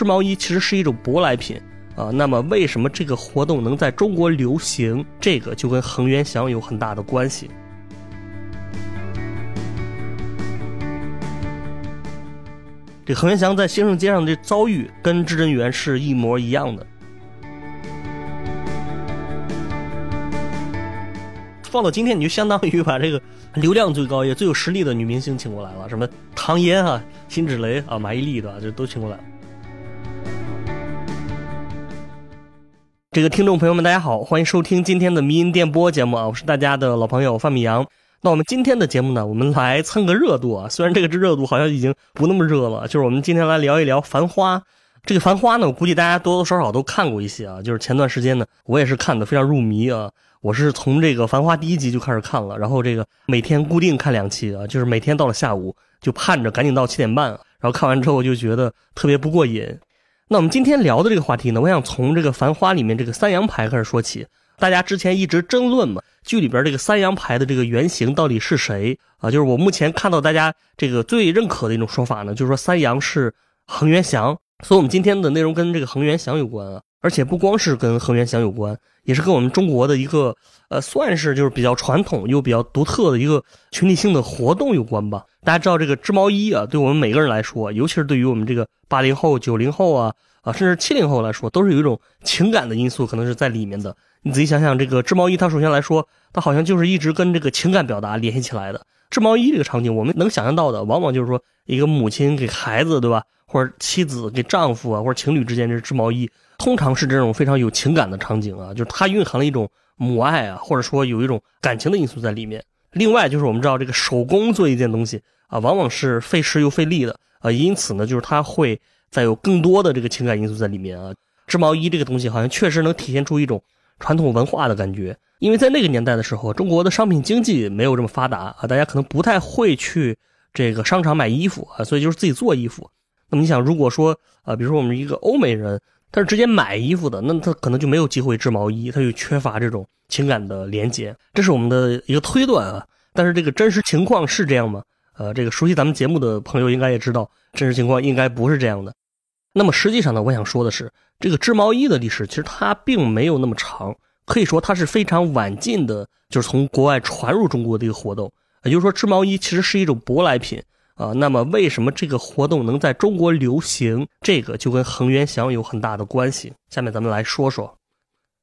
织毛衣其实是一种舶来品啊，那么为什么这个活动能在中国流行？这个就跟恒源祥有很大的关系。这恒源祥在兴盛街上的遭遇跟至臻园是一模一样的。放到今天，你就相当于把这个流量最高也最有实力的女明星请过来了，什么唐嫣啊、辛芷蕾啊、马伊琍的，这都请过来了。这个听众朋友们，大家好，欢迎收听今天的迷音电波节目啊，我是大家的老朋友范米阳。那我们今天的节目呢，我们来蹭个热度啊，虽然这个热度好像已经不那么热了，就是我们今天来聊一聊《繁花》。这个《繁花》呢，我估计大家多多少少都看过一些啊，就是前段时间呢，我也是看的非常入迷啊。我是从这个《繁花》第一集就开始看了，然后这个每天固定看两期啊，就是每天到了下午就盼着赶紧到七点半，然后看完之后就觉得特别不过瘾。那我们今天聊的这个话题呢，我想从这个《繁花》里面这个三阳牌开始说起。大家之前一直争论嘛，剧里边这个三阳牌的这个原型到底是谁啊？就是我目前看到大家这个最认可的一种说法呢，就是说三阳是恒源祥。所以我们今天的内容跟这个恒源祥有关啊。而且不光是跟恒源祥有关，也是跟我们中国的一个呃，算是就是比较传统又比较独特的一个群体性的活动有关吧。大家知道这个织毛衣啊，对我们每个人来说，尤其是对于我们这个八零后、九零后啊啊，甚至七零后来说，都是有一种情感的因素可能是在里面的。你仔细想想，这个织毛衣，它首先来说，它好像就是一直跟这个情感表达联系起来的。织毛衣这个场景，我们能想象到的，往往就是说一个母亲给孩子，对吧？或者妻子给丈夫啊，或者情侣之间这织毛衣。通常是这种非常有情感的场景啊，就是它蕴含了一种母爱啊，或者说有一种感情的因素在里面。另外就是我们知道这个手工做一件东西啊，往往是费时又费力的啊，因此呢，就是它会再有更多的这个情感因素在里面啊。织毛衣这个东西好像确实能体现出一种传统文化的感觉，因为在那个年代的时候，中国的商品经济没有这么发达啊，大家可能不太会去这个商场买衣服啊，所以就是自己做衣服。那么你想，如果说啊，比如说我们一个欧美人。他是直接买衣服的，那他可能就没有机会织毛衣，他就缺乏这种情感的连接，这是我们的一个推断啊。但是这个真实情况是这样吗？呃，这个熟悉咱们节目的朋友应该也知道，真实情况应该不是这样的。那么实际上呢，我想说的是，这个织毛衣的历史其实它并没有那么长，可以说它是非常晚近的，就是从国外传入中国的一个活动。也就是说，织毛衣其实是一种舶来品。啊，那么为什么这个活动能在中国流行？这个就跟恒源祥有很大的关系。下面咱们来说说。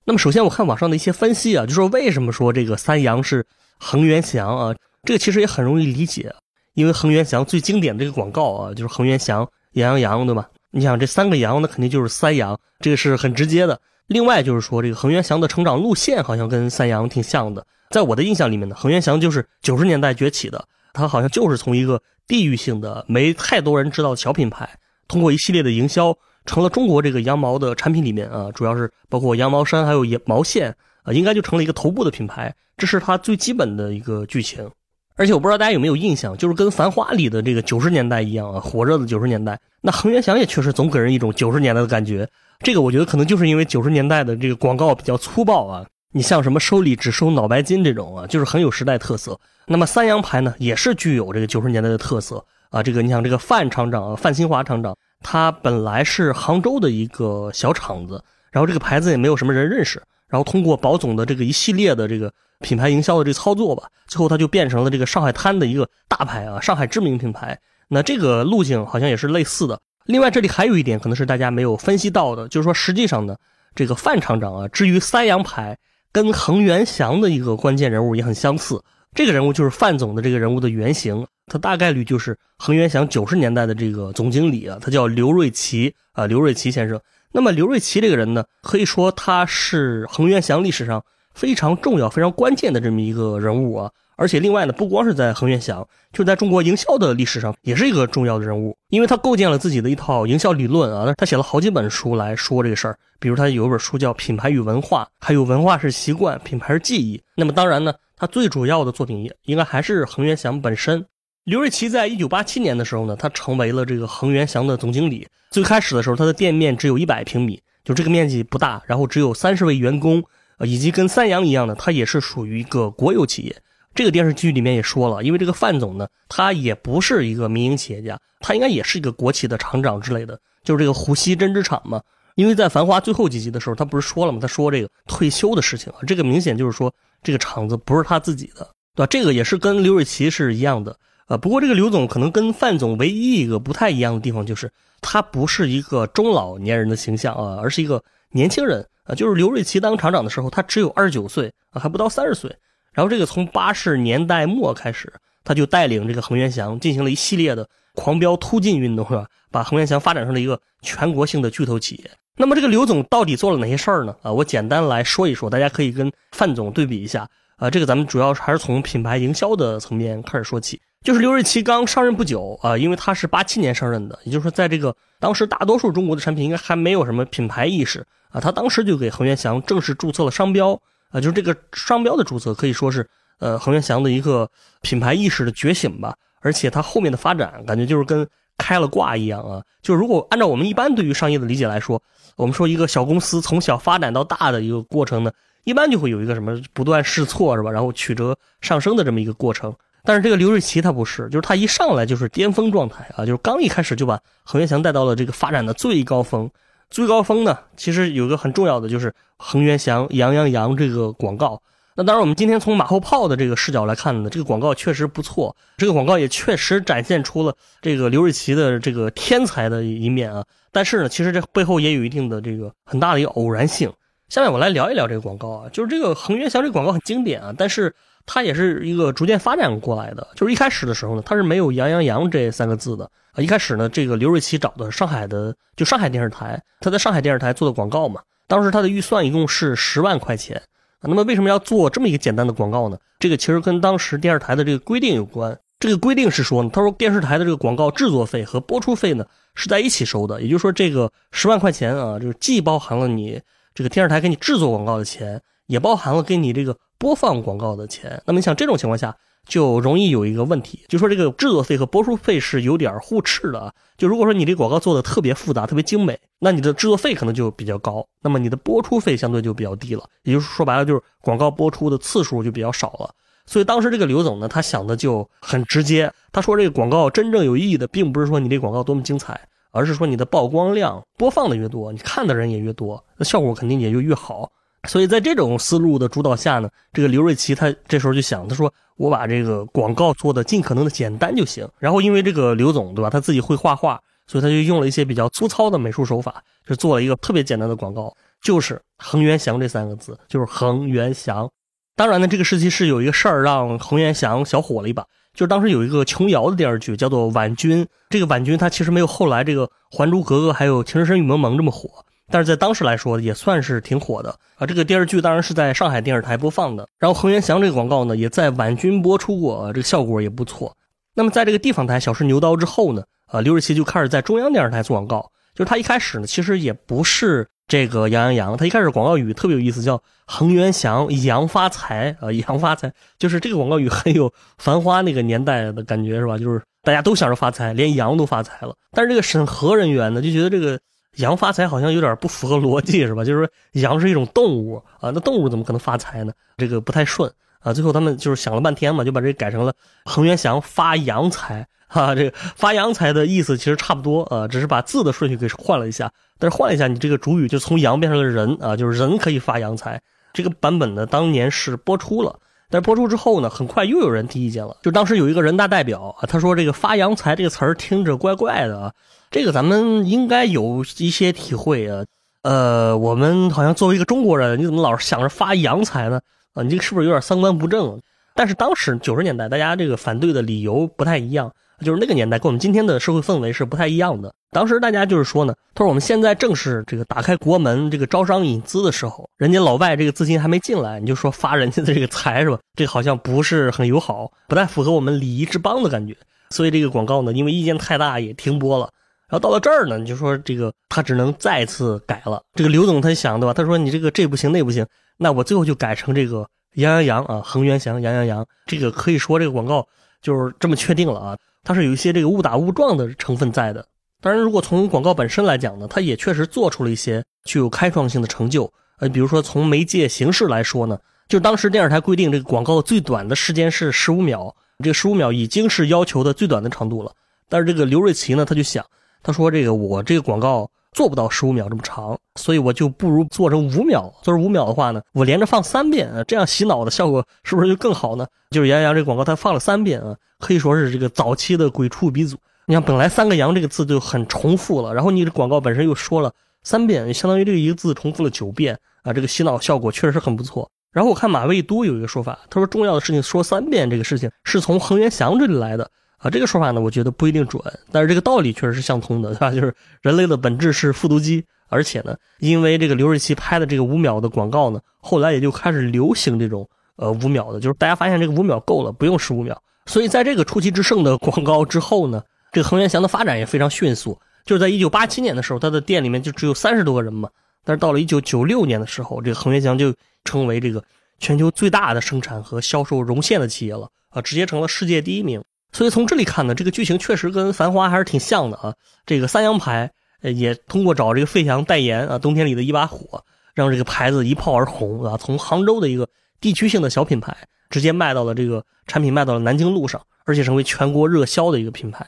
那么首先我看网上的一些分析啊，就说为什么说这个三阳是恒源祥啊？这个其实也很容易理解，因为恒源祥最经典的这个广告啊，就是恒源祥羊羊羊，对吧？你想这三个羊，那肯定就是三阳，这个是很直接的。另外就是说这个恒源祥的成长路线好像跟三阳挺像的。在我的印象里面呢，恒源祥就是九十年代崛起的，它好像就是从一个。地域性的没太多人知道的小品牌，通过一系列的营销，成了中国这个羊毛的产品里面啊，主要是包括羊毛衫还有毛线啊，应该就成了一个头部的品牌。这是它最基本的一个剧情。而且我不知道大家有没有印象，就是跟《繁花》里的这个九十年代一样啊，火热的九十年代，那恒源祥也确实总给人一种九十年代的感觉。这个我觉得可能就是因为九十年代的这个广告比较粗暴啊，你像什么收礼只收脑白金这种啊，就是很有时代特色。那么三阳牌呢，也是具有这个九十年代的特色啊。这个你想，这个范厂长啊，范新华厂长，他本来是杭州的一个小厂子，然后这个牌子也没有什么人认识，然后通过保总的这个一系列的这个品牌营销的这操作吧，最后他就变成了这个上海滩的一个大牌啊，上海知名品牌。那这个路径好像也是类似的。另外，这里还有一点可能是大家没有分析到的，就是说实际上呢，这个范厂长啊，至于三阳牌跟恒源祥的一个关键人物也很相似。这个人物就是范总的这个人物的原型，他大概率就是恒源祥九十年代的这个总经理啊，他叫刘瑞奇啊，刘瑞奇先生。那么刘瑞奇这个人呢，可以说他是恒源祥历史上非常重要、非常关键的这么一个人物啊。而且另外呢，不光是在恒源祥，就在中国营销的历史上也是一个重要的人物，因为他构建了自己的一套营销理论啊。他写了好几本书来说这个事儿，比如他有一本书叫《品牌与文化》，还有《文化是习惯，品牌是记忆》。那么当然呢。他最主要的作品应该还是恒源祥本身。刘瑞奇在一九八七年的时候呢，他成为了这个恒源祥的总经理。最开始的时候，他的店面只有一百平米，就这个面积不大，然后只有三十位员工，呃，以及跟三洋一样的，他也是属于一个国有企业。这个电视剧里面也说了，因为这个范总呢，他也不是一个民营企业家，他应该也是一个国企的厂长之类的。就是这个湖西针织厂嘛。因为在《繁花》最后几集的时候，他不是说了吗？他说这个退休的事情啊，这个明显就是说这个厂子不是他自己的，对吧？这个也是跟刘瑞琦是一样的。呃，不过这个刘总可能跟范总唯一一个不太一样的地方，就是他不是一个中老年人的形象啊，而是一个年轻人啊。就是刘瑞琦当厂长的时候，他只有二十九岁啊，还不到三十岁。然后这个从八十年代末开始，他就带领这个恒源祥进行了一系列的狂飙突进运动，是吧？把恒源祥发展成了一个全国性的巨头企业。那么这个刘总到底做了哪些事儿呢？啊，我简单来说一说，大家可以跟范总对比一下。啊，这个咱们主要还是从品牌营销的层面开始说起。就是刘瑞琦刚上任不久啊，因为他是八七年上任的，也就是说，在这个当时大多数中国的产品应该还没有什么品牌意识啊，他当时就给恒源祥正式注册了商标啊，就是这个商标的注册可以说是呃恒源祥的一个品牌意识的觉醒吧。而且它后面的发展感觉就是跟。开了挂一样啊！就如果按照我们一般对于商业的理解来说，我们说一个小公司从小发展到大的一个过程呢，一般就会有一个什么不断试错是吧？然后曲折上升的这么一个过程。但是这个刘瑞琦他不是，就是他一上来就是巅峰状态啊，就是刚一开始就把恒源祥带到了这个发展的最高峰。最高峰呢，其实有个很重要的就是恒源祥羊羊羊这个广告。那当然，我们今天从马后炮的这个视角来看呢，这个广告确实不错，这个广告也确实展现出了这个刘瑞琦的这个天才的一面啊。但是呢，其实这背后也有一定的这个很大的一个偶然性。下面我来聊一聊这个广告啊，就是这个恒源祥这个广告很经典啊，但是它也是一个逐渐发展过来的。就是一开始的时候呢，它是没有“杨洋洋”这三个字的啊。一开始呢，这个刘瑞琦找的上海的就上海电视台，他在上海电视台做的广告嘛，当时他的预算一共是十万块钱。那么为什么要做这么一个简单的广告呢？这个其实跟当时电视台的这个规定有关。这个规定是说呢，他说电视台的这个广告制作费和播出费呢是在一起收的，也就是说这个十万块钱啊，就是既包含了你这个电视台给你制作广告的钱，也包含了给你这个播放广告的钱。那么像这种情况下。就容易有一个问题，就说这个制作费和播出费是有点互斥的啊。就如果说你这广告做的特别复杂、特别精美，那你的制作费可能就比较高，那么你的播出费相对就比较低了。也就是说白了，就是广告播出的次数就比较少了。所以当时这个刘总呢，他想的就很直接，他说这个广告真正有意义的，并不是说你这广告多么精彩，而是说你的曝光量、播放的越多，你看的人也越多，那效果肯定也就越好。所以在这种思路的主导下呢，这个刘瑞琦他这时候就想，他说我把这个广告做的尽可能的简单就行。然后因为这个刘总对吧，他自己会画画，所以他就用了一些比较粗糙的美术手法，就做了一个特别简单的广告，就是“恒源祥”这三个字，就是“恒源祥”。当然呢，这个时期是有一个事儿让恒源祥小火了一把，就是当时有一个琼瑶的电视剧叫做《婉君》，这个婉君她其实没有后来这个《还珠格格》还有《情深深雨蒙蒙》这么火。但是在当时来说，也算是挺火的啊。这个电视剧当然是在上海电视台播放的，然后恒源祥这个广告呢，也在晚军播出过，这个效果也不错。那么在这个地方台小试牛刀之后呢，呃，刘瑞琦就开始在中央电视台做广告。就是他一开始呢，其实也不是这个杨阳洋，他一开始广告语特别有意思，叫恒源祥羊发财啊，羊发财，就是这个广告语很有繁花那个年代的感觉，是吧？就是大家都想着发财，连羊都发财了。但是这个审核人员呢，就觉得这个。羊发财好像有点不符合逻辑，是吧？就是说羊是一种动物啊，那动物怎么可能发财呢？这个不太顺啊。最后他们就是想了半天嘛，就把这改成了恒源祥发羊财哈。这个发羊财的意思其实差不多啊，只是把字的顺序给换了一下。但是换了一下，你这个主语就从羊变成了人啊，就是人可以发羊财。这个版本呢，当年是播出了，但播出之后呢，很快又有人提意见了。就当时有一个人大代表啊，他说这个发洋财这个词儿听着怪怪的啊。这个咱们应该有一些体会啊，呃，我们好像作为一个中国人，你怎么老是想着发洋财呢？啊，你这个是不是有点三观不正？但是当时九十年代，大家这个反对的理由不太一样，就是那个年代跟我们今天的社会氛围是不太一样的。当时大家就是说呢，他说我们现在正是这个打开国门、这个招商引资的时候，人家老外这个资金还没进来，你就说发人家的这个财是吧？这好像不是很友好，不太符合我们礼仪之邦的感觉。所以这个广告呢，因为意见太大，也停播了。然后到了这儿呢，你就说这个他只能再次改了。这个刘总他想对吧？他说你这个这不行那不行，那我最后就改成这个杨洋洋啊，恒源祥杨洋洋。这个可以说这个广告就是这么确定了啊。它是有一些这个误打误撞的成分在的。当然，如果从广告本身来讲呢，它也确实做出了一些具有开创性的成就。呃，比如说从媒介形式来说呢，就当时电视台规定这个广告最短的时间是十五秒，这十五秒已经是要求的最短的长度了。但是这个刘瑞琦呢，他就想。他说这个我这个广告做不到十五秒这么长，所以我就不如做成五秒。做成五秒的话呢，我连着放三遍，这样洗脑的效果是不是就更好呢？就是杨洋这个广告他放了三遍啊，可以说是这个早期的鬼畜鼻祖。你看，本来三个“羊”这个字就很重复了，然后你这广告本身又说了三遍，相当于这个一个字重复了九遍啊，这个洗脑效果确实很不错。然后我看马未都有一个说法，他说重要的事情说三遍，这个事情是从恒源祥这里来的啊。这个说法呢，我觉得不一定准，但是这个道理确实是相通的，对吧？就是人类的本质是复读机，而且呢，因为这个刘瑞琦拍的这个五秒的广告呢，后来也就开始流行这种呃五秒的，就是大家发现这个五秒够了，不用十五秒。所以在这个出奇制胜的广告之后呢。这个恒源祥的发展也非常迅速，就是在一九八七年的时候，他的店里面就只有三十多个人嘛。但是到了一九九六年的时候，这个恒源祥就成为这个全球最大的生产和销售绒线的企业了啊，直接成了世界第一名。所以从这里看呢，这个剧情确实跟《繁花》还是挺像的啊。这个三洋牌也通过找这个费翔代言啊，冬天里的一把火，让这个牌子一炮而红啊，从杭州的一个地区性的小品牌，直接卖到了这个产品卖到了南京路上，而且成为全国热销的一个品牌。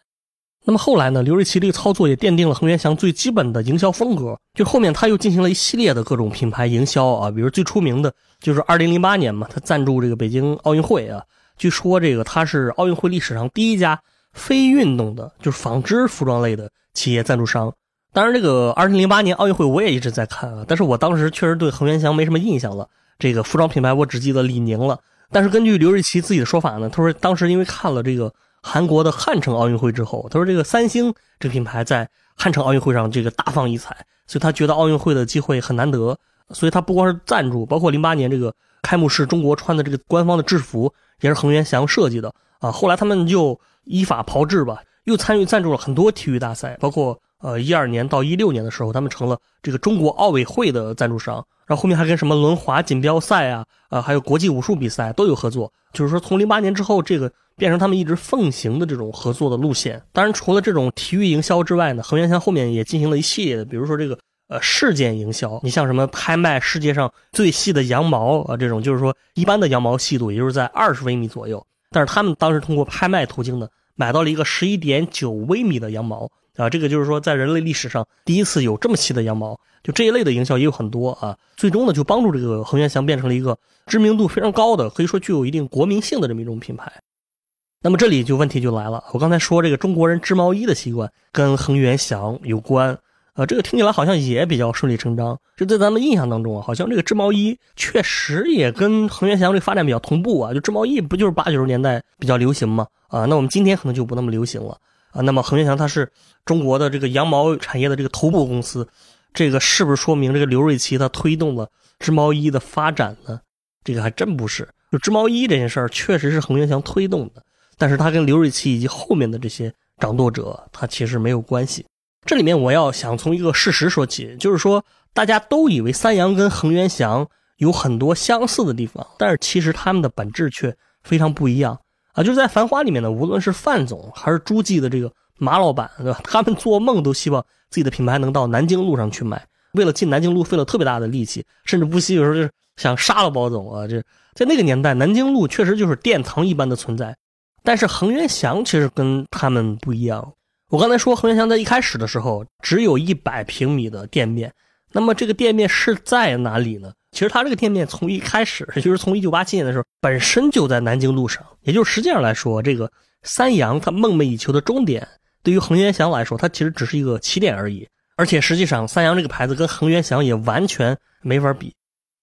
那么后来呢？刘瑞琦这个操作也奠定了恒源祥最基本的营销风格。就后面他又进行了一系列的各种品牌营销啊，比如最出名的就是2008年嘛，他赞助这个北京奥运会啊。据说这个他是奥运会历史上第一家非运动的，就是纺织服装类的企业赞助商。当然，这个2008年奥运会我也一直在看啊，但是我当时确实对恒源祥没什么印象了。这个服装品牌我只记得李宁了。但是根据刘瑞琦自己的说法呢，他说当时因为看了这个。韩国的汉城奥运会之后，他说这个三星这品牌在汉城奥运会上这个大放异彩，所以他觉得奥运会的机会很难得，所以他不光是赞助，包括零八年这个开幕式中国穿的这个官方的制服也是恒源祥设计的啊。后来他们就依法炮制吧，又参与赞助了很多体育大赛，包括呃一二年到一六年的时候，他们成了这个中国奥委会的赞助商。然后后面还跟什么轮滑锦标赛啊，啊，还有国际武术比赛都有合作。就是说，从零八年之后，这个变成他们一直奉行的这种合作的路线。当然，除了这种体育营销之外呢，恒源祥后面也进行了一系列的，比如说这个呃事件营销。你像什么拍卖世界上最细的羊毛啊，这种就是说一般的羊毛细度也就是在二十微米左右，但是他们当时通过拍卖途径呢，买到了一个十一点九微米的羊毛。啊，这个就是说，在人类历史上第一次有这么细的羊毛，就这一类的营销也有很多啊。最终呢，就帮助这个恒源祥变成了一个知名度非常高的，可以说具有一定国民性的这么一种品牌。那么这里就问题就来了，我刚才说这个中国人织毛衣的习惯跟恒源祥有关，啊，这个听起来好像也比较顺理成章。就在咱们印象当中啊，好像这个织毛衣确实也跟恒源祥这发展比较同步啊。就织毛衣不就是八九十年代比较流行吗？啊，那我们今天可能就不那么流行了。啊，那么恒源祥它是中国的这个羊毛产业的这个头部公司，这个是不是说明这个刘瑞琦他推动了织毛衣的发展呢？这个还真不是，就织毛衣这件事儿确实是恒源祥推动的，但是他跟刘瑞琦以及后面的这些掌舵者，他其实没有关系。这里面我要想从一个事实说起，就是说大家都以为三阳跟恒源祥有很多相似的地方，但是其实他们的本质却非常不一样。啊，就是在《繁花》里面呢，无论是范总还是诸暨的这个马老板，对吧？他们做梦都希望自己的品牌能到南京路上去卖，为了进南京路费了特别大的力气，甚至不惜有时候就是想杀了包总啊！这在那个年代，南京路确实就是殿堂一般的存在。但是恒源祥其实跟他们不一样。我刚才说恒源祥在一开始的时候只有一百平米的店面，那么这个店面是在哪里呢？其实它这个店面从一开始，就是从一九八七年的时候，本身就在南京路上。也就是实际上来说，这个三洋他梦寐以求的终点，对于恒源祥来说，它其实只是一个起点而已。而且实际上，三洋这个牌子跟恒源祥也完全没法比。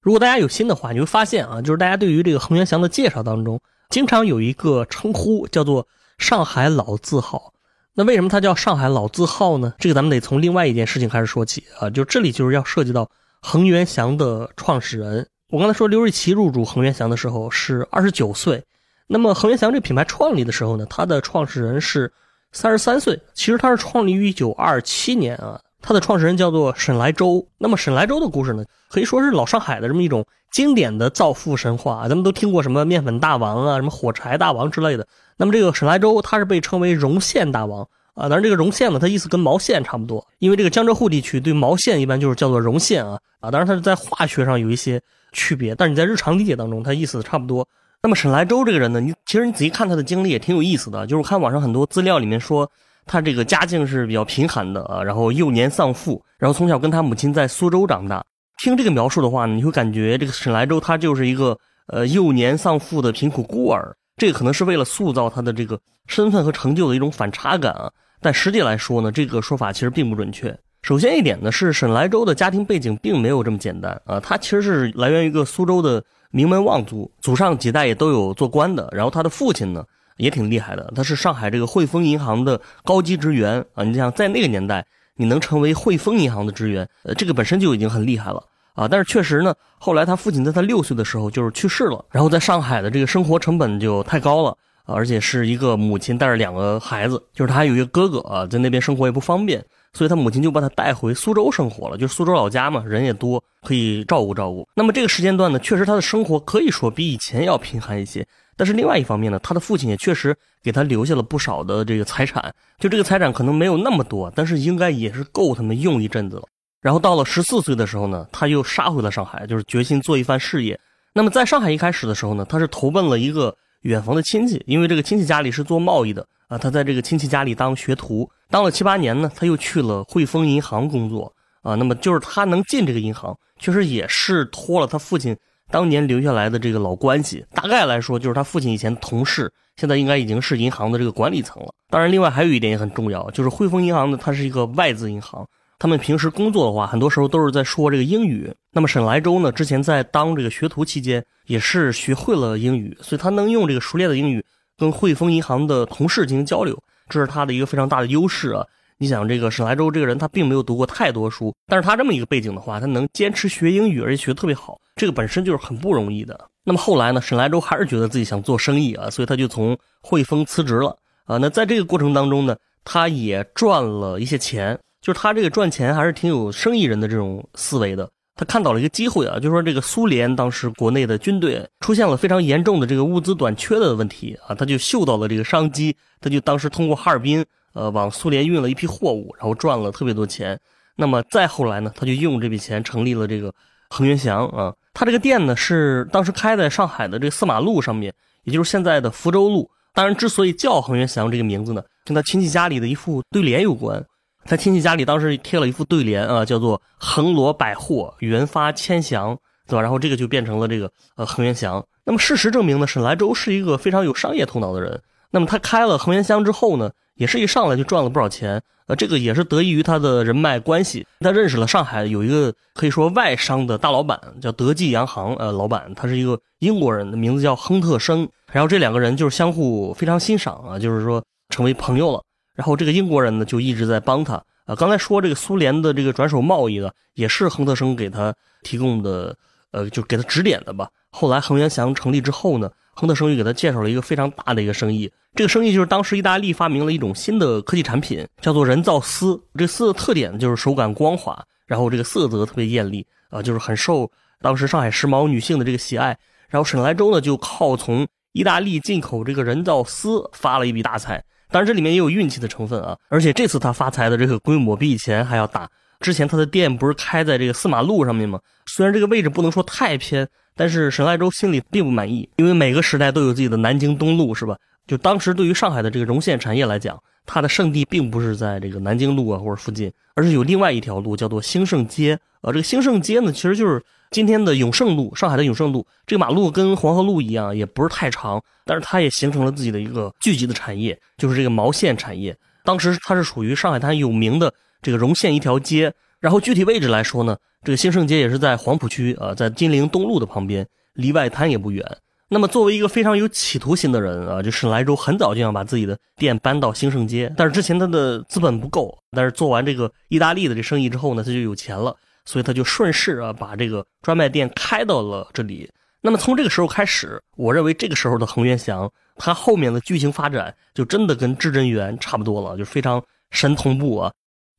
如果大家有心的话，你会发现啊，就是大家对于这个恒源祥的介绍当中，经常有一个称呼叫做“上海老字号”。那为什么它叫上海老字号呢？这个咱们得从另外一件事情开始说起啊，就这里就是要涉及到。恒源祥的创始人，我刚才说刘瑞琦入主恒源祥的时候是二十九岁，那么恒源祥这个品牌创立的时候呢，它的创始人是三十三岁。其实他是创立于一九二七年啊，他的创始人叫做沈来舟。那么沈来舟的故事呢，可以说是老上海的这么一种经典的造富神话，咱们都听过什么面粉大王啊，什么火柴大王之类的。那么这个沈来舟他是被称为绒线大王。啊，当然这个绒线呢，它意思跟毛线差不多，因为这个江浙沪地区对毛线一般就是叫做绒线啊啊，当然它是在化学上有一些区别，但是你在日常理解当中，它意思差不多。那么沈来舟这个人呢，你其实你仔细看他的经历也挺有意思的，就是我看网上很多资料里面说，他这个家境是比较贫寒的啊，然后幼年丧父，然后从小跟他母亲在苏州长大。听这个描述的话呢，你会感觉这个沈莱舟他就是一个呃幼年丧父的贫苦孤儿。这个可能是为了塑造他的这个身份和成就的一种反差感啊。但实际来说呢，这个说法其实并不准确。首先一点呢，是沈莱舟的家庭背景并没有这么简单啊，他其实是来源于一个苏州的名门望族，祖上几代也都有做官的。然后他的父亲呢也挺厉害的，他是上海这个汇丰银行的高级职员啊。你想在那个年代，你能成为汇丰银行的职员，呃，这个本身就已经很厉害了啊。但是确实呢，后来他父亲在他六岁的时候就是去世了，然后在上海的这个生活成本就太高了。而且是一个母亲带着两个孩子，就是他还有一个哥哥啊，在那边生活也不方便，所以他母亲就把他带回苏州生活了，就是苏州老家嘛，人也多，可以照顾照顾。那么这个时间段呢，确实他的生活可以说比以前要贫寒一些，但是另外一方面呢，他的父亲也确实给他留下了不少的这个财产，就这个财产可能没有那么多，但是应该也是够他们用一阵子了。然后到了十四岁的时候呢，他又杀回了上海，就是决心做一番事业。那么在上海一开始的时候呢，他是投奔了一个。远房的亲戚，因为这个亲戚家里是做贸易的啊，他在这个亲戚家里当学徒，当了七八年呢，他又去了汇丰银行工作啊。那么就是他能进这个银行，确实也是托了他父亲当年留下来的这个老关系。大概来说，就是他父亲以前同事，现在应该已经是银行的这个管理层了。当然，另外还有一点也很重要，就是汇丰银行呢，它是一个外资银行。他们平时工作的话，很多时候都是在说这个英语。那么沈莱舟呢，之前在当这个学徒期间，也是学会了英语，所以他能用这个熟练的英语跟汇丰银行的同事进行交流，这是他的一个非常大的优势啊。你想，这个沈莱舟这个人，他并没有读过太多书，但是他这么一个背景的话，他能坚持学英语，而且学特别好，这个本身就是很不容易的。那么后来呢，沈莱舟还是觉得自己想做生意啊，所以他就从汇丰辞职了啊。那在这个过程当中呢，他也赚了一些钱。就是他这个赚钱还是挺有生意人的这种思维的。他看到了一个机会啊，就是说这个苏联当时国内的军队出现了非常严重的这个物资短缺的问题啊，他就嗅到了这个商机，他就当时通过哈尔滨呃往苏联运了一批货物，然后赚了特别多钱。那么再后来呢，他就用这笔钱成立了这个恒源祥啊。他这个店呢是当时开在上海的这个四马路上面，也就是现在的福州路。当然，之所以叫恒源祥这个名字呢，跟他亲戚家里的一副对联有关。他亲戚家里当时贴了一副对联啊，叫做“恒罗百货，元发千祥”，对吧？然后这个就变成了这个呃恒源祥。那么事实证明呢，沈莱舟是一个非常有商业头脑的人。那么他开了恒源祥之后呢，也是一上来就赚了不少钱。呃，这个也是得益于他的人脉关系。他认识了上海有一个可以说外商的大老板，叫德记洋行。呃，老板他是一个英国人的，名字叫亨特生。然后这两个人就是相互非常欣赏啊，就是说成为朋友了。然后这个英国人呢，就一直在帮他。啊，刚才说这个苏联的这个转手贸易呢，也是亨特生给他提供的，呃，就给他指点的吧。后来恒源祥成立之后呢，亨特生意给他介绍了一个非常大的一个生意。这个生意就是当时意大利发明了一种新的科技产品，叫做人造丝。这丝的特点就是手感光滑，然后这个色泽特别艳丽，啊，就是很受当时上海时髦女性的这个喜爱。然后沈莱舟呢，就靠从意大利进口这个人造丝发了一笔大财。当然，这里面也有运气的成分啊！而且这次他发财的这个规模比以前还要大。之前他的店不是开在这个四马路上面吗？虽然这个位置不能说太偏，但是沈爱舟心里并不满意，因为每个时代都有自己的南京东路，是吧？就当时对于上海的这个绒线产业来讲，它的圣地并不是在这个南京路啊或者附近，而是有另外一条路叫做兴盛街。呃，这个兴盛街呢，其实就是。今天的永盛路，上海的永盛路，这个马路跟黄河路一样，也不是太长，但是它也形成了自己的一个聚集的产业，就是这个毛线产业。当时它是属于上海滩有名的这个荣县一条街。然后具体位置来说呢，这个兴盛街也是在黄浦区啊，在金陵东路的旁边，离外滩也不远。那么作为一个非常有企图心的人啊，就是莱州很早就想把自己的店搬到兴盛街，但是之前他的资本不够，但是做完这个意大利的这生意之后呢，他就有钱了。所以他就顺势啊，把这个专卖店开到了这里。那么从这个时候开始，我认为这个时候的恒源祥，他后面的剧情发展就真的跟至真园差不多了，就非常神同步啊。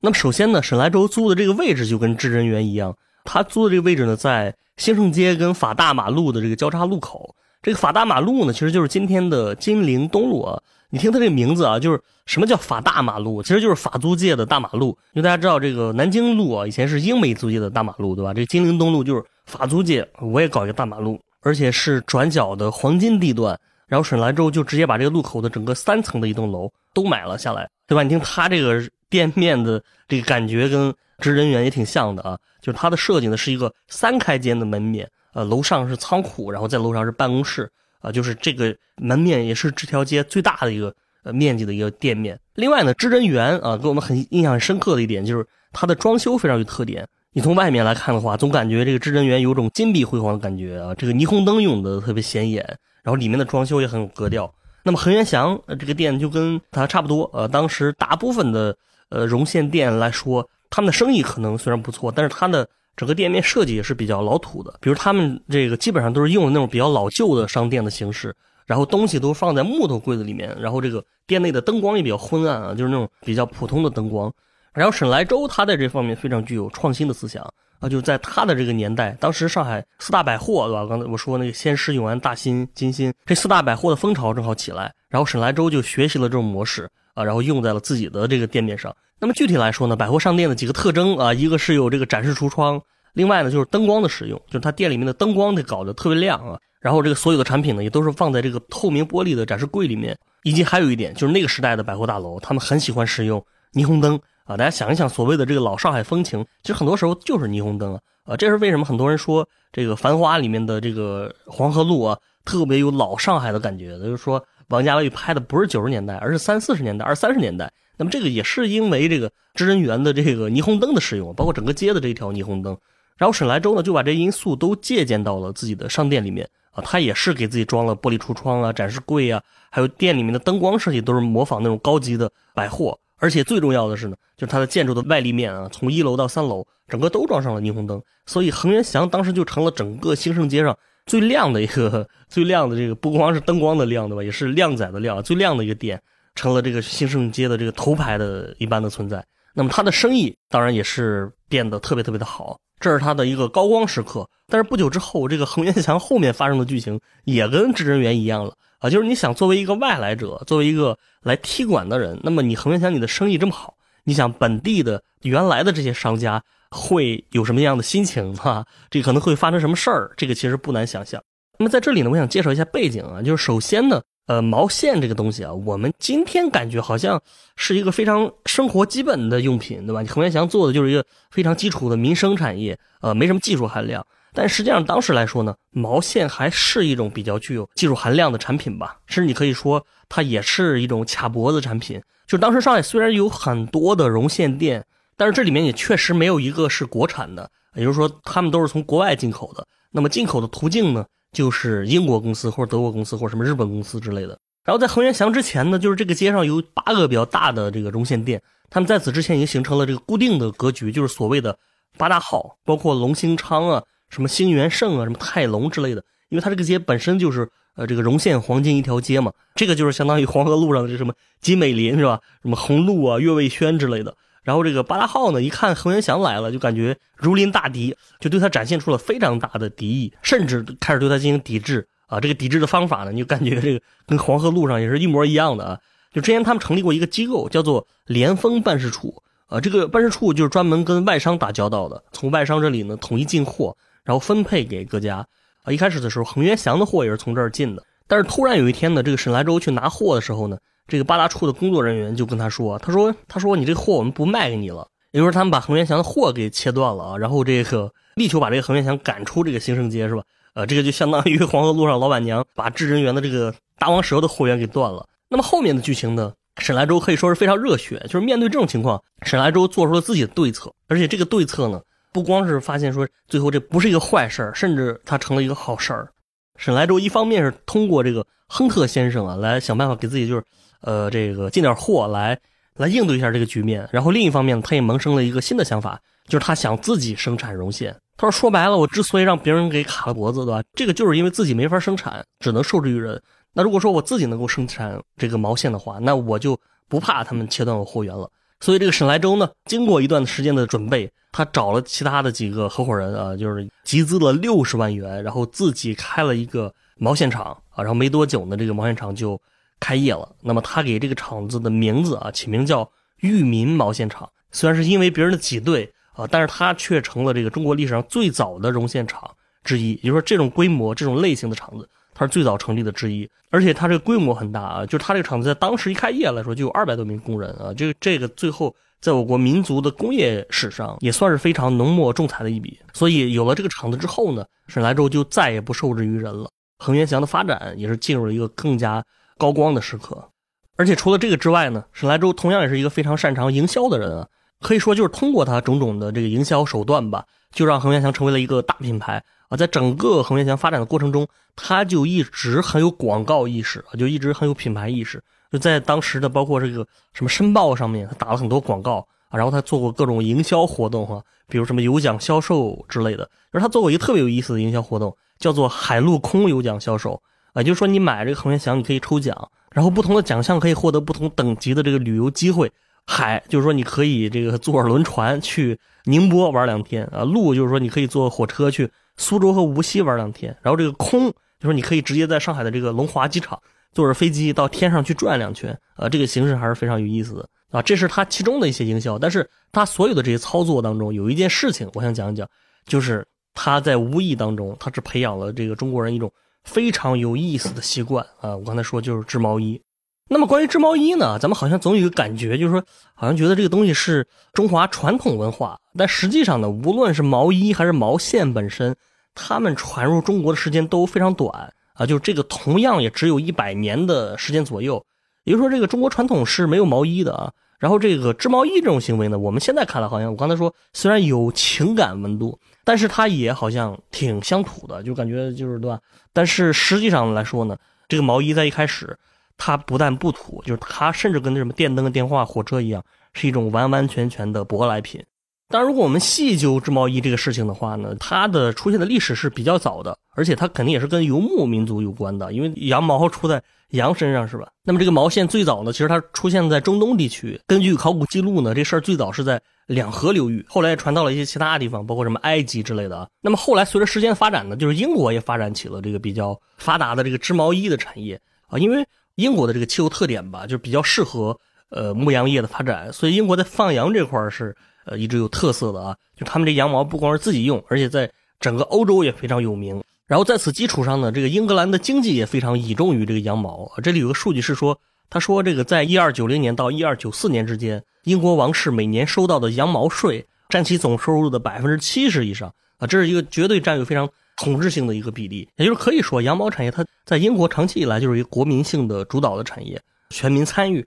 那么首先呢，沈莱舟租的这个位置就跟至真园一样，他租的这个位置呢，在兴盛街跟法大马路的这个交叉路口。这个法大马路呢，其实就是今天的金陵东路啊。你听它这个名字啊，就是什么叫法大马路？其实就是法租界的大马路。因为大家知道这个南京路啊，以前是英美租界的大马路，对吧？这金陵东路就是法租界，我也搞一个大马路，而且是转角的黄金地段然后沈来舟就直接把这个路口的整个三层的一栋楼都买了下来，对吧？你听他这个 店面的这个感觉跟职人园也挺像的啊，就是它的设计呢是一个三开间的门面，呃，楼上是仓库，然后在楼上是办公室，啊，就是这个门面也是这条街最大的一个呃面积的一个店面。另外呢，知人园啊，给我们很印象很深刻的一点就是它的装修非常有特点。你从外面来看的话，总感觉这个知人园有种金碧辉煌的感觉啊，这个霓虹灯用的特别显眼。然后里面的装修也很有格调。那么恒源祥这个店就跟它差不多。呃，当时大部分的呃绒线店来说，他们的生意可能虽然不错，但是它的整个店面设计也是比较老土的。比如他们这个基本上都是用的那种比较老旧的商店的形式，然后东西都放在木头柜子里面，然后这个店内的灯光也比较昏暗啊，就是那种比较普通的灯光。然后沈来舟他在这方面非常具有创新的思想。啊，就在他的这个年代，当时上海四大百货，对吧？刚才我说那个先施、永安、大新、金星这四大百货的风潮正好起来，然后沈来舟就学习了这种模式啊，然后用在了自己的这个店面上。那么具体来说呢，百货商店的几个特征啊，一个是有这个展示橱窗，另外呢就是灯光的使用，就是他店里面的灯光得搞得特别亮啊，然后这个所有的产品呢也都是放在这个透明玻璃的展示柜里面，以及还有一点就是那个时代的百货大楼，他们很喜欢使用霓虹灯啊，大家想一想，所谓的这个老上海风情，其实很多时候就是霓虹灯啊。啊，这是为什么？很多人说这个《繁花》里面的这个黄河路啊，特别有老上海的感觉。就是说，王家卫拍的不是九十年代，而是三四十年代、二三十年代。那么这个也是因为这个知人园的这个霓虹灯的使用，包括整个街的这一条霓虹灯。然后沈来舟呢，就把这因素都借鉴到了自己的商店里面啊，他也是给自己装了玻璃橱窗啊、展示柜啊，还有店里面的灯光设计都是模仿那种高级的百货。而且最重要的是呢，就是它的建筑的外立面啊，从一楼到三楼，整个都装上了霓虹灯，所以恒源祥当时就成了整个兴盛街上最亮的一个、最亮的这个，不光是灯光的亮，对吧？也是靓仔的亮，最亮的一个店，成了这个兴盛街的这个头牌的一般的存在。那么它的生意当然也是变得特别特别的好，这是它的一个高光时刻。但是不久之后，这个恒源祥后面发生的剧情也跟智人园一样了。啊，就是你想作为一个外来者，作为一个来踢馆的人，那么你恒源祥你的生意这么好，你想本地的原来的这些商家会有什么样的心情哈？这可能会发生什么事儿？这个其实不难想象。那么在这里呢，我想介绍一下背景啊，就是首先呢，呃，毛线这个东西啊，我们今天感觉好像是一个非常生活基本的用品，对吧？你恒源祥做的就是一个非常基础的民生产业，呃，没什么技术含量。但实际上，当时来说呢，毛线还是一种比较具有技术含量的产品吧，甚至你可以说它也是一种卡脖子产品。就当时上海虽然有很多的绒线店，但是这里面也确实没有一个是国产的，也就是说，他们都是从国外进口的。那么进口的途径呢，就是英国公司或者德国公司或者什么日本公司之类的。然后在恒源祥之前呢，就是这个街上有八个比较大的这个绒线店，他们在此之前已经形成了这个固定的格局，就是所谓的八大号，包括龙兴昌啊。什么兴元盛啊，什么泰隆之类的，因为它这个街本身就是呃这个绒线黄金一条街嘛，这个就是相当于黄河路上的这什么金美林是吧？什么红路啊、悦味轩之类的。然后这个巴拉号呢，一看恒源祥来了，就感觉如临大敌，就对他展现出了非常大的敌意，甚至开始对他进行抵制啊。这个抵制的方法呢，你就感觉这个跟黄河路上也是一模一样的啊。就之前他们成立过一个机构，叫做联丰办事处啊，这个办事处就是专门跟外商打交道的，从外商这里呢统一进货。然后分配给各家，啊，一开始的时候，恒源祥的货也是从这儿进的。但是突然有一天呢，这个沈来舟去拿货的时候呢，这个八大处的工作人员就跟他说：“他说，他说你这货我们不卖给你了。”也就是说，他们把恒源祥的货给切断了啊。然后这个力求把这个恒源祥赶出这个兴盛街，是吧？呃，这个就相当于 黄河路上老板娘把智人园的这个大王蛇的货源给断了。那么后面的剧情呢，沈来舟可以说是非常热血，就是面对这种情况，沈来舟做出了自己的对策，而且这个对策呢。不光是发现说最后这不是一个坏事儿，甚至它成了一个好事儿。沈来舟一方面是通过这个亨特先生啊来想办法给自己就是呃这个进点货来来应对一下这个局面，然后另一方面他也萌生了一个新的想法，就是他想自己生产绒线。他说说白了，我之所以让别人给卡了脖子，对吧？这个就是因为自己没法生产，只能受制于人。那如果说我自己能够生产这个毛线的话，那我就不怕他们切断我货源了。所以这个沈来舟呢，经过一段时间的准备，他找了其他的几个合伙人啊，就是集资了六十万元，然后自己开了一个毛线厂啊，然后没多久呢，这个毛线厂就开业了。那么他给这个厂子的名字啊，起名叫裕民毛线厂。虽然是因为别人的挤兑啊，但是他却成了这个中国历史上最早的绒线厂之一。也就是说，这种规模、这种类型的厂子，它是最早成立的之一，而且它这个规模很大啊，就是它这个厂子在当时一开业来说就有二百多名工人啊，这个这个最后在我国民族的工业史上也算是非常浓墨重彩的一笔。所以有了这个厂子之后呢，沈莱州就再也不受制于人了，恒源祥的发展也是进入了一个更加高光的时刻。而且除了这个之外呢，沈莱州同样也是一个非常擅长营销的人啊，可以说就是通过他种种的这个营销手段吧，就让恒源祥成为了一个大品牌。啊，在整个恒源祥发展的过程中，他就一直很有广告意识啊，就一直很有品牌意识。就在当时的包括这个什么申报上面，他打了很多广告啊，然后他做过各种营销活动哈，比如什么有奖销售之类的。就是他做过一个特别有意思的营销活动，叫做海陆空有奖销售啊，就是说你买这个恒源祥，你可以抽奖，然后不同的奖项可以获得不同等级的这个旅游机会。海就是说你可以这个坐轮船去宁波玩两天啊，陆就是说你可以坐火车去。苏州和无锡玩两天，然后这个空就是说你可以直接在上海的这个龙华机场坐着飞机到天上去转两圈，呃，这个形式还是非常有意思的啊。这是他其中的一些营销，但是他所有的这些操作当中，有一件事情我想讲一讲，就是他在无意当中，他是培养了这个中国人一种非常有意思的习惯啊。我刚才说就是织毛衣。那么关于织毛衣呢，咱们好像总有一个感觉，就是说好像觉得这个东西是中华传统文化，但实际上呢，无论是毛衣还是毛线本身，它们传入中国的时间都非常短啊，就这个同样也只有一百年的时间左右。也就是说，这个中国传统是没有毛衣的啊。然后这个织毛衣这种行为呢，我们现在看来好像我刚才说虽然有情感温度，但是它也好像挺乡土的，就感觉就是对吧？但是实际上来说呢，这个毛衣在一开始。它不但不土，就是它甚至跟那什么电灯、电话、火车一样，是一种完完全全的舶来品。当然，如果我们细究织毛衣这个事情的话呢，它的出现的历史是比较早的，而且它肯定也是跟游牧民族有关的，因为羊毛出在羊身上，是吧？那么这个毛线最早呢，其实它出现在中东地区。根据考古记录呢，这事儿最早是在两河流域，后来传到了一些其他地方，包括什么埃及之类的。那么后来随着时间的发展呢，就是英国也发展起了这个比较发达的这个织毛衣的产业啊，因为。英国的这个气候特点吧，就比较适合呃牧羊业的发展，所以英国在放羊这块儿是呃一直有特色的啊。就他们这羊毛不光是自己用，而且在整个欧洲也非常有名。然后在此基础上呢，这个英格兰的经济也非常倚重于这个羊毛。这里有个数据是说，他说这个在一二九零年到一二九四年之间，英国王室每年收到的羊毛税占其总收入的百分之七十以上啊，这是一个绝对占有非常。统治性的一个比例，也就是可以说，羊毛产业它在英国长期以来就是一个国民性的主导的产业，全民参与。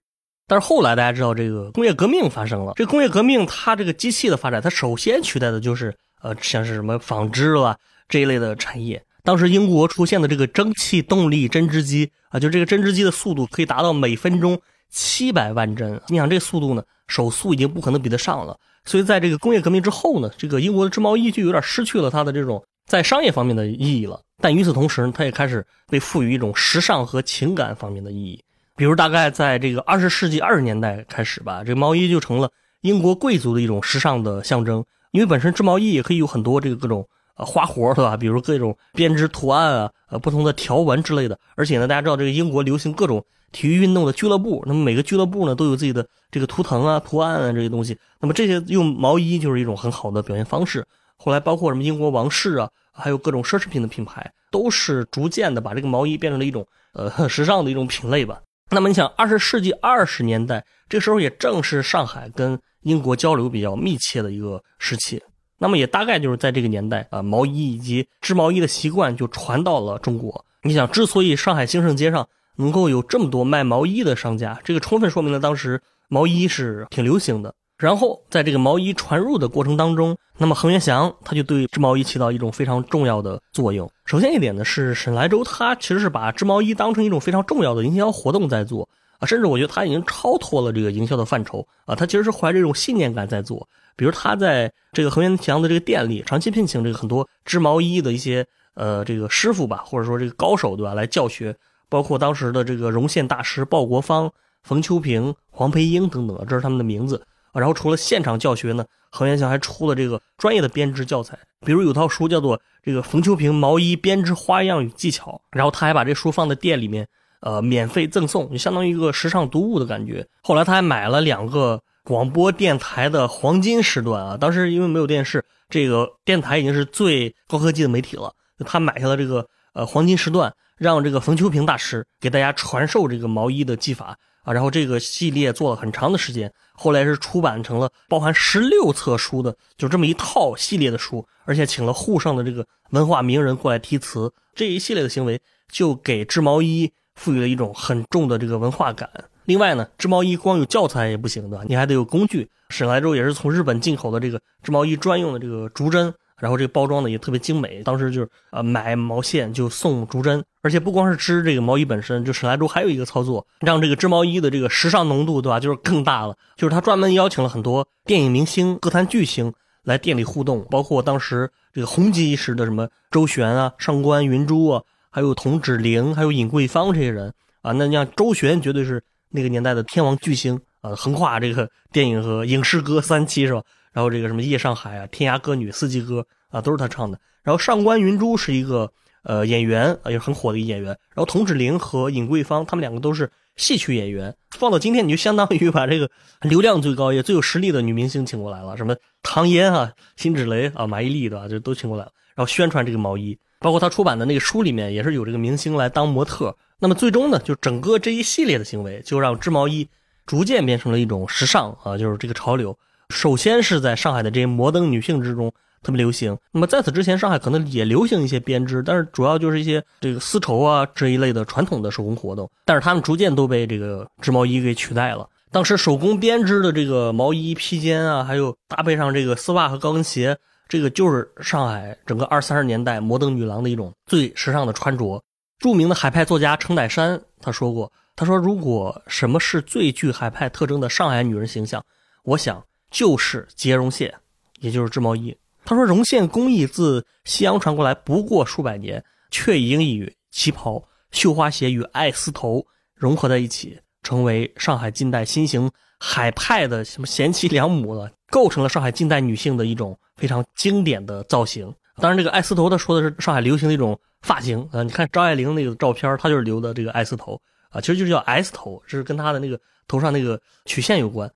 但是后来大家知道，这个工业革命发生了，这工业革命它这个机器的发展，它首先取代的就是呃像是什么纺织了这一类的产业。当时英国出现的这个蒸汽动力针织机啊，就这个针织机的速度可以达到每分钟七百万针。你想这速度呢，手速已经不可能比得上了。所以在这个工业革命之后呢，这个英国的织毛衣就有点失去了它的这种。在商业方面的意义了，但与此同时，它也开始被赋予一种时尚和情感方面的意义。比如，大概在这个二十世纪二十年代开始吧，这个毛衣就成了英国贵族的一种时尚的象征。因为本身织毛衣也可以有很多这个各种呃花活，对吧？比如各种编织图案啊，呃不同的条纹之类的。而且呢，大家知道这个英国流行各种体育运动的俱乐部，那么每个俱乐部呢都有自己的这个图腾啊、图案啊这些东西。那么这些用毛衣就是一种很好的表现方式。后来包括什么英国王室啊。还有各种奢侈品的品牌，都是逐渐的把这个毛衣变成了一种呃很 时尚的一种品类吧。那么你想，二十世纪二十年代这时候也正是上海跟英国交流比较密切的一个时期。那么也大概就是在这个年代啊，毛衣以及织毛衣的习惯就传到了中国。你想，之所以上海兴盛街上能够有这么多卖毛衣的商家，这个充分说明了当时毛衣是挺流行的。然后在这个毛衣传入的过程当中，那么恒源祥他就对织毛衣起到一种非常重要的作用。首先一点呢是沈莱州，他其实是把织毛衣当成一种非常重要的营销活动在做啊，甚至我觉得他已经超脱了这个营销的范畴啊，他其实是怀着一种信念感在做。比如他在这个恒源祥的这个店里，长期聘请这个很多织毛衣的一些呃这个师傅吧，或者说这个高手对吧，来教学，包括当时的这个绒线大师鲍国芳、冯秋平、黄培英等等，这是他们的名字。然后除了现场教学呢，恒源祥还出了这个专业的编织教材，比如有套书叫做《这个冯秋平毛衣编织花样与技巧》，然后他还把这书放在店里面，呃，免费赠送，就相当于一个时尚读物的感觉。后来他还买了两个广播电台的黄金时段啊，当时因为没有电视，这个电台已经是最高科技的媒体了，他买下了这个呃黄金时段，让这个冯秋平大师给大家传授这个毛衣的技法然后这个系列做了很长的时间，后来是出版成了包含十六册书的，就这么一套系列的书，而且请了沪上的这个文化名人过来题词。这一系列的行为就给织毛衣赋予了一种很重的这个文化感。另外呢，织毛衣光有教材也不行的，你还得有工具。沈来舟也是从日本进口的这个织毛衣专用的这个竹针，然后这个包装呢也特别精美。当时就是呃买毛线就送竹针，而且不光是织这个毛衣本身，就沈来舟还有一个操作，让这个织毛衣的这个时尚浓度，对吧？就是更大了。就是他专门邀请了很多电影明星、歌坛巨星来店里互动，包括当时这个红极一时的什么周璇啊、上官云珠啊，还有童芷苓、还有尹桂芳这些人啊。那像周璇绝对是那个年代的天王巨星。啊，横跨这个电影和影视歌三栖是吧？然后这个什么《夜上海》啊，《天涯歌女》《四季歌》啊，都是他唱的。然后上官云珠是一个呃演员啊，也很火的一个演员。然后童芷苓和尹桂芳，他们两个都是戏曲演员。放到今天，你就相当于把这个流量最高也最有实力的女明星请过来了，什么唐嫣啊、辛芷蕾啊、马伊琍对吧？就都请过来了，然后宣传这个毛衣。包括他出版的那个书里面，也是有这个明星来当模特。那么最终呢，就整个这一系列的行为，就让织毛衣。逐渐变成了一种时尚啊，就是这个潮流。首先是在上海的这些摩登女性之中特别流行。那么在此之前，上海可能也流行一些编织，但是主要就是一些这个丝绸啊这一类的传统的手工活动。但是他们逐渐都被这个织毛衣给取代了。当时手工编织的这个毛衣、披肩啊，还有搭配上这个丝袜和高跟鞋，这个就是上海整个二三十年代摩登女郎的一种最时尚的穿着。著名的海派作家程乃山他说过。他说：“如果什么是最具海派特征的上海女人形象，我想就是结绒线，也就是织毛衣。”他说：“绒线工艺自西洋传过来不过数百年，却已经与旗袍、绣花鞋与爱丝头融合在一起，成为上海近代新型海派的什么贤妻良母了，构成了上海近代女性的一种非常经典的造型。当然，这个爱丝头他说的是上海流行的一种发型啊。你看张爱玲那个照片，她就是留的这个爱丝头。”啊，其实就是叫 S 头，这是跟她的那个头上那个曲线有关。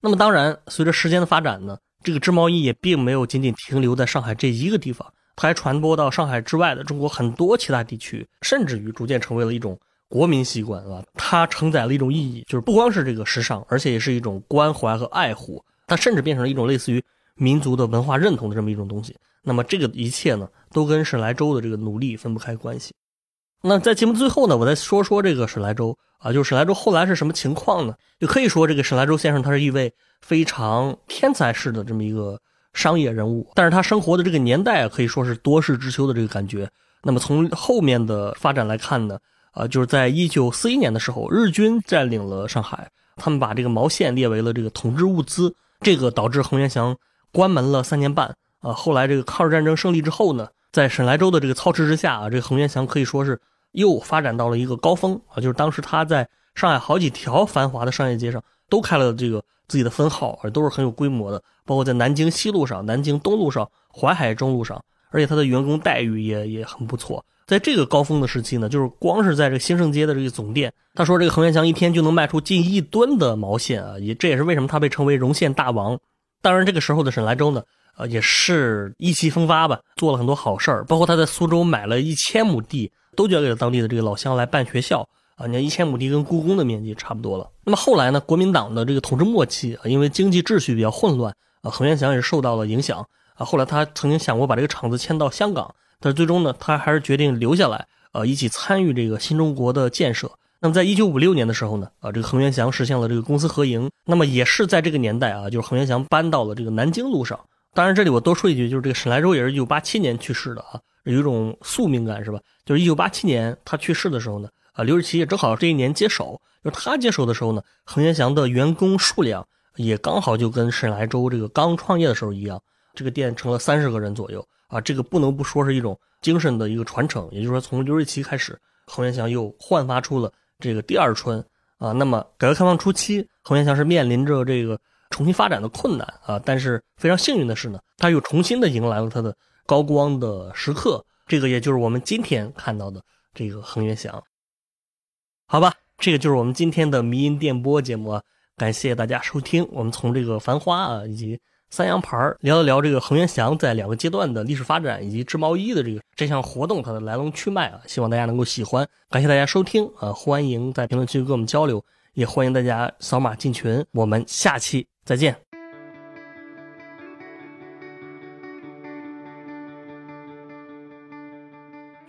那么当然，随着时间的发展呢，这个织毛衣也并没有仅仅停留在上海这一个地方，它还传播到上海之外的中国很多其他地区，甚至于逐渐成为了一种国民习惯，啊。它承载了一种意义，就是不光是这个时尚，而且也是一种关怀和爱护。它甚至变成了一种类似于民族的文化认同的这么一种东西。那么这个一切呢，都跟沈来舟的这个努力分不开关系。那在节目最后呢，我再说说这个沈来舟啊，就是沈来舟后来是什么情况呢？就可以说这个沈来舟先生他是一位非常天才式的这么一个商业人物，但是他生活的这个年代可以说是多事之秋的这个感觉。那么从后面的发展来看呢，啊，就是在一九四一年的时候，日军占领了上海，他们把这个毛线列为了这个统治物资，这个导致恒源祥关门了三年半。啊，后来这个抗日战争胜利之后呢，在沈来舟的这个操持之下啊，这个恒源祥可以说是。又发展到了一个高峰啊，就是当时他在上海好几条繁华的商业街上都开了这个自己的分号，而都是很有规模的，包括在南京西路上、南京东路上、淮海中路上，而且他的员工待遇也也很不错。在这个高峰的时期呢，就是光是在这个兴盛街的这个总店，他说这个恒源祥一天就能卖出近一吨的毛线啊，也这也是为什么他被称为绒线大王。当然，这个时候的沈来舟呢，呃，也是意气风发吧，做了很多好事儿，包括他在苏州买了一千亩地。都交给了当地的这个老乡来办学校啊！你看一千亩地跟故宫的面积差不多了。那么后来呢，国民党的这个统治末期啊，因为经济秩序比较混乱啊，恒源祥也受到了影响啊。后来他曾经想过把这个厂子迁到香港，但是最终呢，他还是决定留下来，呃，一起参与这个新中国的建设。那么在一九五六年的时候呢，啊，这个恒源祥实现了这个公私合营。那么也是在这个年代啊，就是恒源祥搬到了这个南京路上。当然这里我多说一句，就是这个沈来舟也是一九八七年去世的啊。有一种宿命感是吧？就是一九八七年他去世的时候呢，啊，刘瑞奇也正好这一年接手。就是他接手的时候呢，恒源祥的员工数量也刚好就跟沈来舟这个刚创业的时候一样，这个店成了三十个人左右啊。这个不能不说是一种精神的一个传承。也就是说，从刘瑞奇开始，恒源祥又焕发出了这个第二春啊。那么改革开放初期，恒源祥是面临着这个重新发展的困难啊，但是非常幸运的是呢，他又重新的迎来了他的。高光的时刻，这个也就是我们今天看到的这个恒源祥。好吧，这个就是我们今天的迷音电波节目啊，感谢大家收听。我们从这个繁花啊，以及三洋牌，聊一聊这个恒源祥在两个阶段的历史发展以及织毛衣的这个这项活动它的来龙去脉啊，希望大家能够喜欢。感谢大家收听啊，欢迎在评论区跟我们交流，也欢迎大家扫码进群。我们下期再见。